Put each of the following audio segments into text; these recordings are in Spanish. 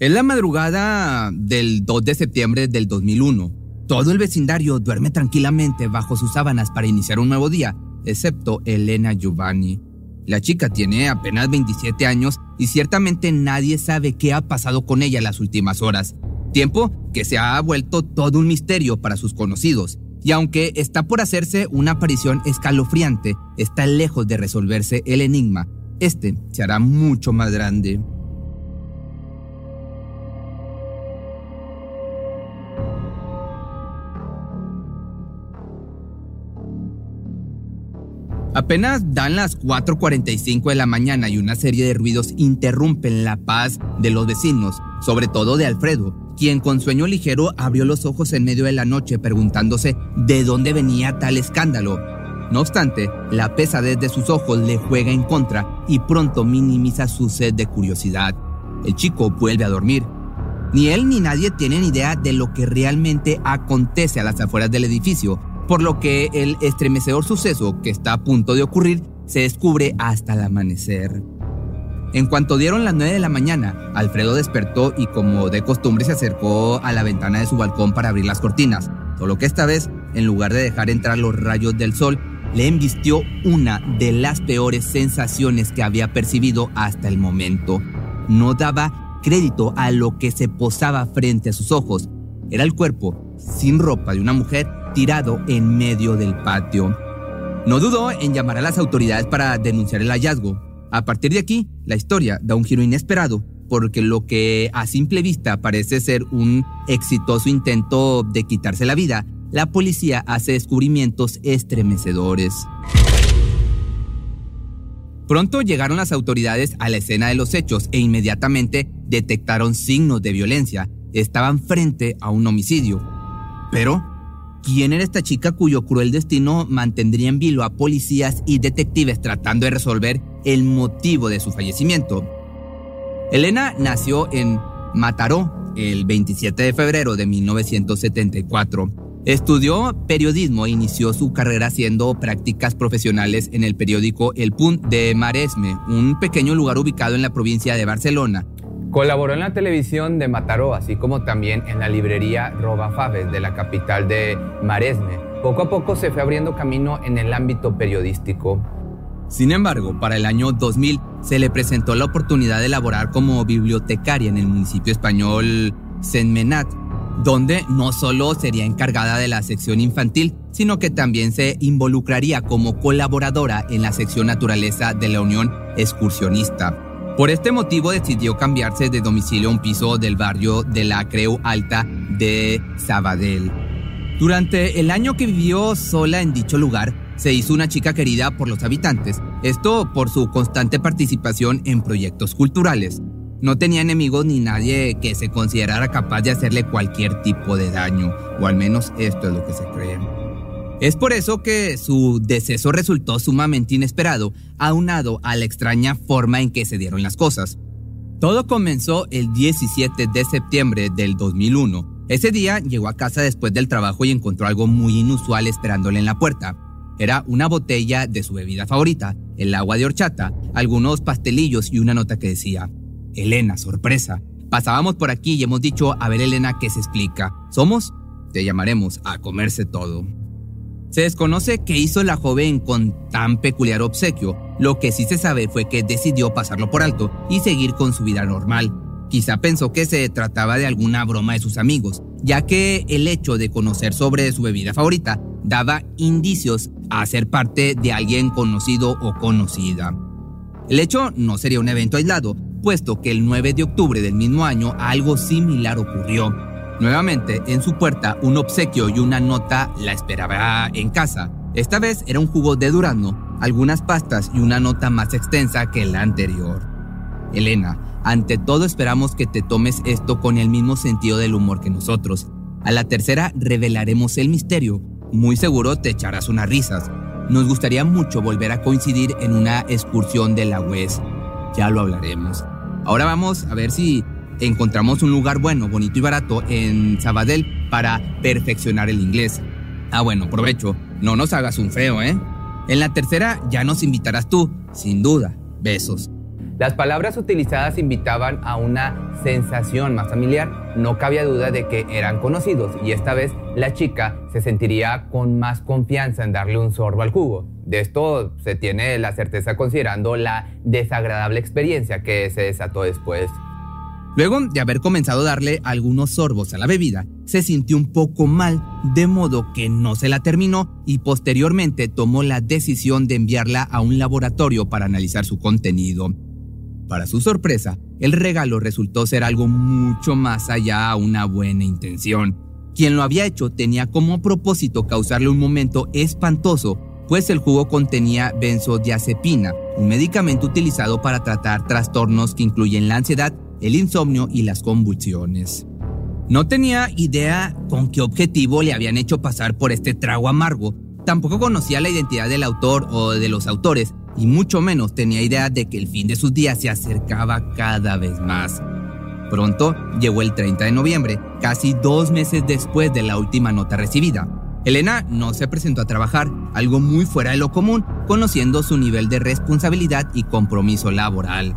Es la madrugada del 2 de septiembre del 2001. Todo el vecindario duerme tranquilamente bajo sus sábanas para iniciar un nuevo día, excepto Elena Giovanni. La chica tiene apenas 27 años y ciertamente nadie sabe qué ha pasado con ella las últimas horas. Tiempo que se ha vuelto todo un misterio para sus conocidos. Y aunque está por hacerse una aparición escalofriante, está lejos de resolverse el enigma. Este se hará mucho más grande. Apenas dan las 4.45 de la mañana y una serie de ruidos interrumpen la paz de los vecinos, sobre todo de Alfredo, quien con sueño ligero abrió los ojos en medio de la noche preguntándose de dónde venía tal escándalo. No obstante, la pesadez de sus ojos le juega en contra y pronto minimiza su sed de curiosidad. El chico vuelve a dormir. Ni él ni nadie tienen idea de lo que realmente acontece a las afueras del edificio, por lo que el estremecedor suceso que está a punto de ocurrir se descubre hasta el amanecer. En cuanto dieron las 9 de la mañana, Alfredo despertó y como de costumbre se acercó a la ventana de su balcón para abrir las cortinas, solo que esta vez, en lugar de dejar entrar los rayos del sol, le embistió una de las peores sensaciones que había percibido hasta el momento. No daba crédito a lo que se posaba frente a sus ojos. Era el cuerpo, sin ropa, de una mujer tirado en medio del patio. No dudó en llamar a las autoridades para denunciar el hallazgo. A partir de aquí, la historia da un giro inesperado, porque lo que a simple vista parece ser un exitoso intento de quitarse la vida, la policía hace descubrimientos estremecedores. Pronto llegaron las autoridades a la escena de los hechos e inmediatamente detectaron signos de violencia. Estaban frente a un homicidio. Pero ¿Quién era esta chica cuyo cruel destino mantendría en vilo a policías y detectives tratando de resolver el motivo de su fallecimiento? Elena nació en Mataró el 27 de febrero de 1974. Estudió periodismo e inició su carrera haciendo prácticas profesionales en el periódico El Punt de Maresme, un pequeño lugar ubicado en la provincia de Barcelona, Colaboró en la televisión de Mataró, así como también en la librería Roba Faves de la capital de Maresme. Poco a poco se fue abriendo camino en el ámbito periodístico. Sin embargo, para el año 2000 se le presentó la oportunidad de laborar como bibliotecaria en el municipio español Senmenat, donde no solo sería encargada de la sección infantil, sino que también se involucraría como colaboradora en la sección naturaleza de la Unión Excursionista. Por este motivo decidió cambiarse de domicilio a un piso del barrio de la Creu Alta de Sabadell. Durante el año que vivió sola en dicho lugar, se hizo una chica querida por los habitantes, esto por su constante participación en proyectos culturales. No tenía enemigos ni nadie que se considerara capaz de hacerle cualquier tipo de daño, o al menos esto es lo que se cree. Es por eso que su deceso resultó sumamente inesperado, aunado a la extraña forma en que se dieron las cosas. Todo comenzó el 17 de septiembre del 2001. Ese día llegó a casa después del trabajo y encontró algo muy inusual esperándole en la puerta. Era una botella de su bebida favorita, el agua de horchata, algunos pastelillos y una nota que decía, Elena, sorpresa. Pasábamos por aquí y hemos dicho, a ver Elena, ¿qué se explica? Somos, te llamaremos a comerse todo. Se desconoce qué hizo la joven con tan peculiar obsequio. Lo que sí se sabe fue que decidió pasarlo por alto y seguir con su vida normal. Quizá pensó que se trataba de alguna broma de sus amigos, ya que el hecho de conocer sobre su bebida favorita daba indicios a ser parte de alguien conocido o conocida. El hecho no sería un evento aislado, puesto que el 9 de octubre del mismo año algo similar ocurrió. Nuevamente, en su puerta, un obsequio y una nota la esperaba en casa. Esta vez era un jugo de durazno, algunas pastas y una nota más extensa que la anterior. Elena, ante todo esperamos que te tomes esto con el mismo sentido del humor que nosotros. A la tercera revelaremos el misterio. Muy seguro te echarás unas risas. Nos gustaría mucho volver a coincidir en una excursión de la UES. Ya lo hablaremos. Ahora vamos a ver si encontramos un lugar bueno, bonito y barato en Sabadell para perfeccionar el inglés. Ah, bueno, provecho. No nos hagas un feo, ¿eh? En la tercera ya nos invitarás tú, sin duda. Besos. Las palabras utilizadas invitaban a una sensación más familiar. No cabía duda de que eran conocidos y esta vez la chica se sentiría con más confianza en darle un sorbo al jugo. De esto se tiene la certeza considerando la desagradable experiencia que se desató después. Luego de haber comenzado a darle algunos sorbos a la bebida, se sintió un poco mal, de modo que no se la terminó y posteriormente tomó la decisión de enviarla a un laboratorio para analizar su contenido. Para su sorpresa, el regalo resultó ser algo mucho más allá a una buena intención. Quien lo había hecho tenía como propósito causarle un momento espantoso, pues el jugo contenía benzodiazepina, un medicamento utilizado para tratar trastornos que incluyen la ansiedad el insomnio y las convulsiones. No tenía idea con qué objetivo le habían hecho pasar por este trago amargo. Tampoco conocía la identidad del autor o de los autores, y mucho menos tenía idea de que el fin de sus días se acercaba cada vez más. Pronto llegó el 30 de noviembre, casi dos meses después de la última nota recibida. Elena no se presentó a trabajar, algo muy fuera de lo común, conociendo su nivel de responsabilidad y compromiso laboral.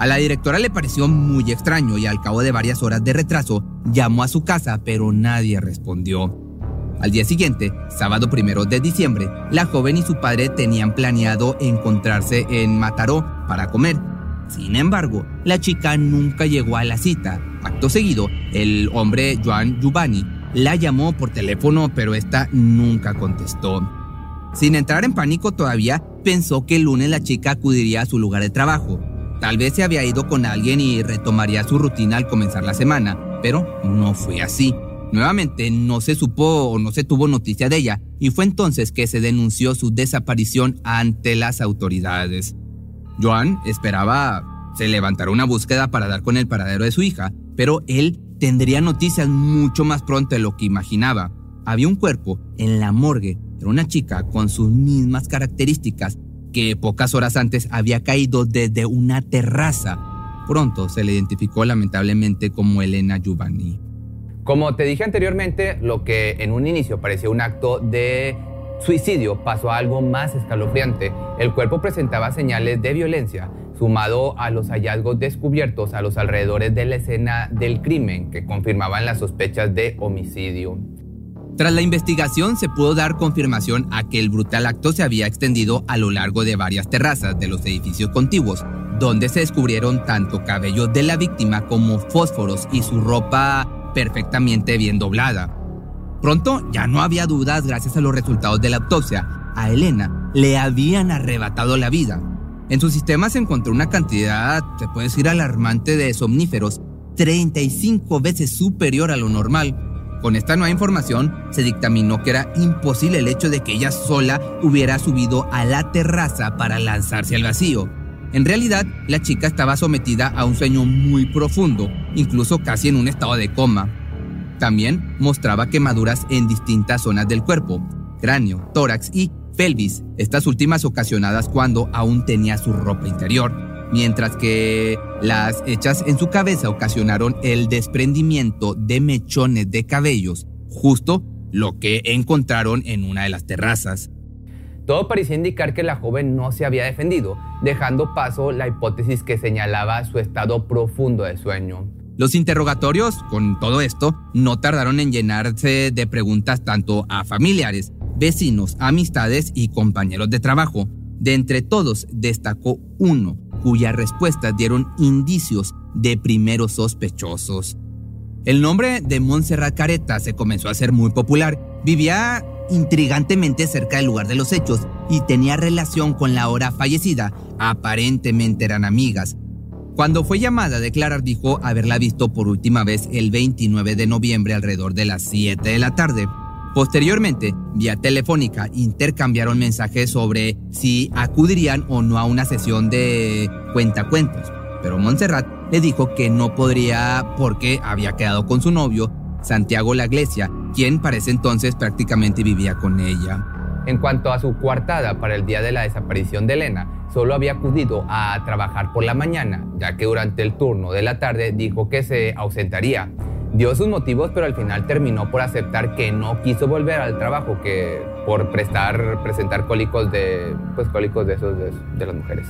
A la directora le pareció muy extraño y al cabo de varias horas de retraso llamó a su casa, pero nadie respondió. Al día siguiente, sábado primero de diciembre, la joven y su padre tenían planeado encontrarse en Mataró para comer. Sin embargo, la chica nunca llegó a la cita. Acto seguido, el hombre Joan Giovanni la llamó por teléfono, pero esta nunca contestó. Sin entrar en pánico todavía, pensó que el lunes la chica acudiría a su lugar de trabajo. Tal vez se había ido con alguien y retomaría su rutina al comenzar la semana, pero no fue así. Nuevamente no se supo o no se tuvo noticia de ella y fue entonces que se denunció su desaparición ante las autoridades. Joan esperaba se levantara una búsqueda para dar con el paradero de su hija, pero él tendría noticias mucho más pronto de lo que imaginaba. Había un cuerpo en la morgue, era una chica con sus mismas características que pocas horas antes había caído desde una terraza. Pronto se le identificó lamentablemente como Elena Giovanni. Como te dije anteriormente, lo que en un inicio parecía un acto de suicidio pasó a algo más escalofriante. El cuerpo presentaba señales de violencia, sumado a los hallazgos descubiertos a los alrededores de la escena del crimen que confirmaban las sospechas de homicidio. Tras la investigación se pudo dar confirmación a que el brutal acto se había extendido a lo largo de varias terrazas de los edificios contiguos, donde se descubrieron tanto cabello de la víctima como fósforos y su ropa perfectamente bien doblada. Pronto ya no había dudas gracias a los resultados de la autopsia. A Elena le habían arrebatado la vida. En su sistema se encontró una cantidad, se puede decir, alarmante de somníferos, 35 veces superior a lo normal, con esta nueva información, se dictaminó que era imposible el hecho de que ella sola hubiera subido a la terraza para lanzarse al vacío. En realidad, la chica estaba sometida a un sueño muy profundo, incluso casi en un estado de coma. También mostraba quemaduras en distintas zonas del cuerpo, cráneo, tórax y pelvis, estas últimas ocasionadas cuando aún tenía su ropa interior mientras que las hechas en su cabeza ocasionaron el desprendimiento de mechones de cabellos, justo lo que encontraron en una de las terrazas. Todo parecía indicar que la joven no se había defendido, dejando paso la hipótesis que señalaba su estado profundo de sueño. Los interrogatorios, con todo esto, no tardaron en llenarse de preguntas tanto a familiares, vecinos, amistades y compañeros de trabajo. De entre todos destacó uno, cuyas respuestas dieron indicios de primeros sospechosos. El nombre de Montserrat Careta se comenzó a hacer muy popular. Vivía intrigantemente cerca del lugar de los hechos y tenía relación con la hora fallecida. Aparentemente eran amigas. Cuando fue llamada a declarar dijo haberla visto por última vez el 29 de noviembre alrededor de las 7 de la tarde. Posteriormente, vía telefónica, intercambiaron mensajes sobre si acudirían o no a una sesión de cuentacuentos. pero Montserrat le dijo que no podría porque había quedado con su novio, Santiago La Iglesia, quien para ese entonces prácticamente vivía con ella. En cuanto a su coartada para el día de la desaparición de Elena, solo había acudido a trabajar por la mañana, ya que durante el turno de la tarde dijo que se ausentaría. Dio sus motivos, pero al final terminó por aceptar que no quiso volver al trabajo, que por prestar, presentar cólicos de, pues cólicos de esos de las mujeres.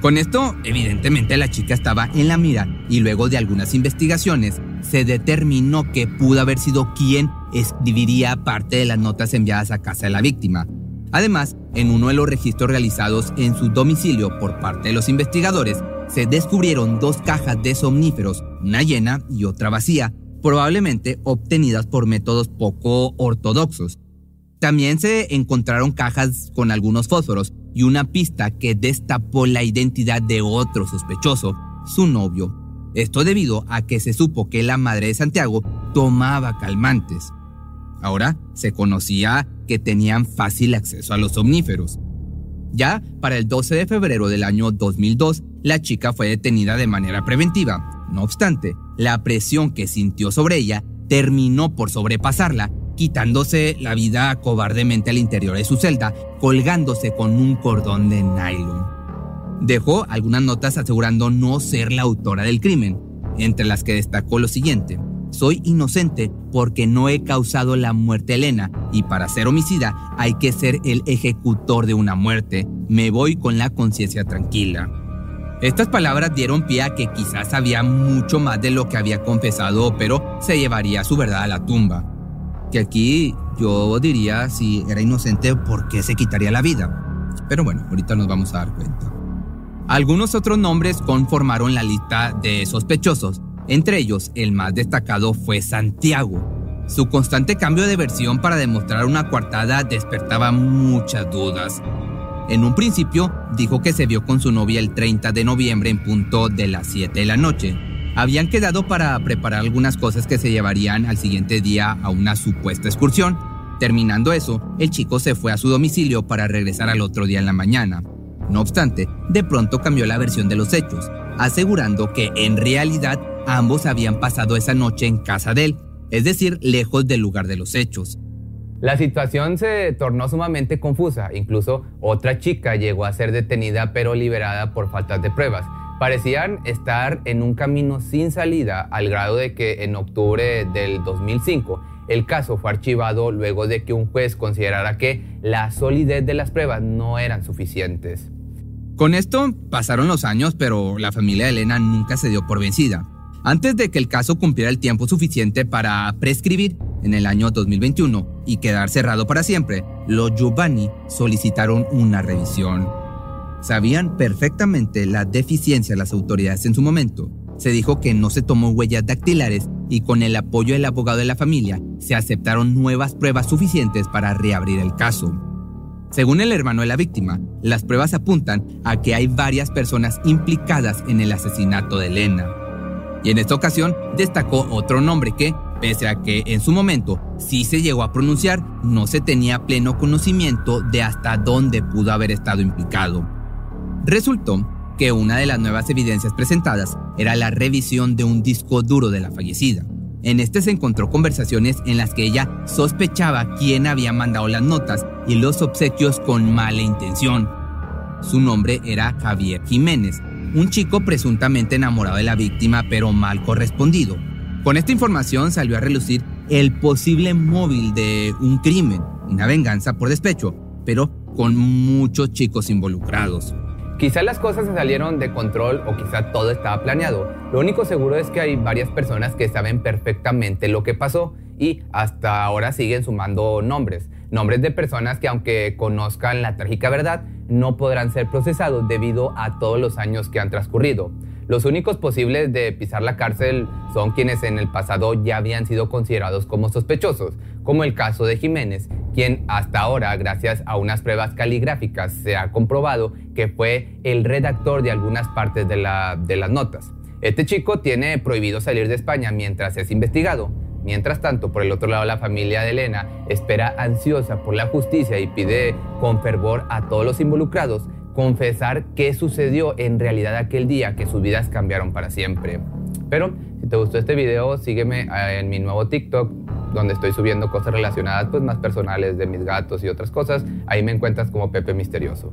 Con esto, evidentemente la chica estaba en la mira y luego de algunas investigaciones se determinó que pudo haber sido quien escribiría parte de las notas enviadas a casa de la víctima. Además, en uno de los registros realizados en su domicilio por parte de los investigadores, se descubrieron dos cajas de somníferos, una llena y otra vacía, probablemente obtenidas por métodos poco ortodoxos. También se encontraron cajas con algunos fósforos y una pista que destapó la identidad de otro sospechoso, su novio. Esto debido a que se supo que la madre de Santiago tomaba calmantes. Ahora se conocía que tenían fácil acceso a los somníferos. Ya para el 12 de febrero del año 2002, la chica fue detenida de manera preventiva. No obstante, la presión que sintió sobre ella terminó por sobrepasarla quitándose la vida cobardemente al interior de su celda, colgándose con un cordón de nylon. Dejó algunas notas asegurando no ser la autora del crimen, entre las que destacó lo siguiente. Soy inocente porque no he causado la muerte Elena y para ser homicida hay que ser el ejecutor de una muerte. Me voy con la conciencia tranquila. Estas palabras dieron pie a que quizás sabía mucho más de lo que había confesado, pero se llevaría su verdad a la tumba que aquí yo diría si era inocente, ¿por qué se quitaría la vida? Pero bueno, ahorita nos vamos a dar cuenta. Algunos otros nombres conformaron la lista de sospechosos. Entre ellos, el más destacado fue Santiago. Su constante cambio de versión para demostrar una coartada despertaba muchas dudas. En un principio, dijo que se vio con su novia el 30 de noviembre en punto de las 7 de la noche, habían quedado para preparar algunas cosas que se llevarían al siguiente día a una supuesta excursión. Terminando eso, el chico se fue a su domicilio para regresar al otro día en la mañana. No obstante, de pronto cambió la versión de los hechos, asegurando que en realidad ambos habían pasado esa noche en casa de él, es decir, lejos del lugar de los hechos. La situación se tornó sumamente confusa, incluso otra chica llegó a ser detenida pero liberada por faltas de pruebas parecían estar en un camino sin salida al grado de que en octubre del 2005 el caso fue archivado luego de que un juez considerara que la solidez de las pruebas no eran suficientes. Con esto pasaron los años, pero la familia de Elena nunca se dio por vencida. Antes de que el caso cumpliera el tiempo suficiente para prescribir en el año 2021 y quedar cerrado para siempre, los Giovanni solicitaron una revisión. Sabían perfectamente la deficiencia de las autoridades en su momento. Se dijo que no se tomó huellas dactilares y con el apoyo del abogado de la familia se aceptaron nuevas pruebas suficientes para reabrir el caso. Según el hermano de la víctima, las pruebas apuntan a que hay varias personas implicadas en el asesinato de Elena. Y en esta ocasión destacó otro nombre que, pese a que en su momento sí se llegó a pronunciar, no se tenía pleno conocimiento de hasta dónde pudo haber estado implicado. Resultó que una de las nuevas evidencias presentadas era la revisión de un disco duro de la fallecida. En este se encontró conversaciones en las que ella sospechaba quién había mandado las notas y los obsequios con mala intención. Su nombre era Javier Jiménez, un chico presuntamente enamorado de la víctima pero mal correspondido. Con esta información salió a relucir el posible móvil de un crimen, una venganza por despecho, pero con muchos chicos involucrados. Quizá las cosas se salieron de control o quizá todo estaba planeado. Lo único seguro es que hay varias personas que saben perfectamente lo que pasó y hasta ahora siguen sumando nombres. Nombres de personas que aunque conozcan la trágica verdad, no podrán ser procesados debido a todos los años que han transcurrido. Los únicos posibles de pisar la cárcel son quienes en el pasado ya habían sido considerados como sospechosos, como el caso de Jiménez, quien hasta ahora, gracias a unas pruebas caligráficas, se ha comprobado que fue el redactor de algunas partes de, las notas. Este chico tiene prohibido salir de España mientras es investigado. Mientras tanto, por el otro lado, la familia de Elena espera ansiosa por la justicia y pide con fervor a todos los involucrados confesar qué sucedió en realidad aquel día que sus vidas cambiaron para siempre. Pero si te gustó este video, sígueme eh, en mi nuevo TikTok donde estoy subiendo cosas relacionadas pues más personales de mis gatos y otras cosas. Ahí me encuentras como Pepe Misterioso.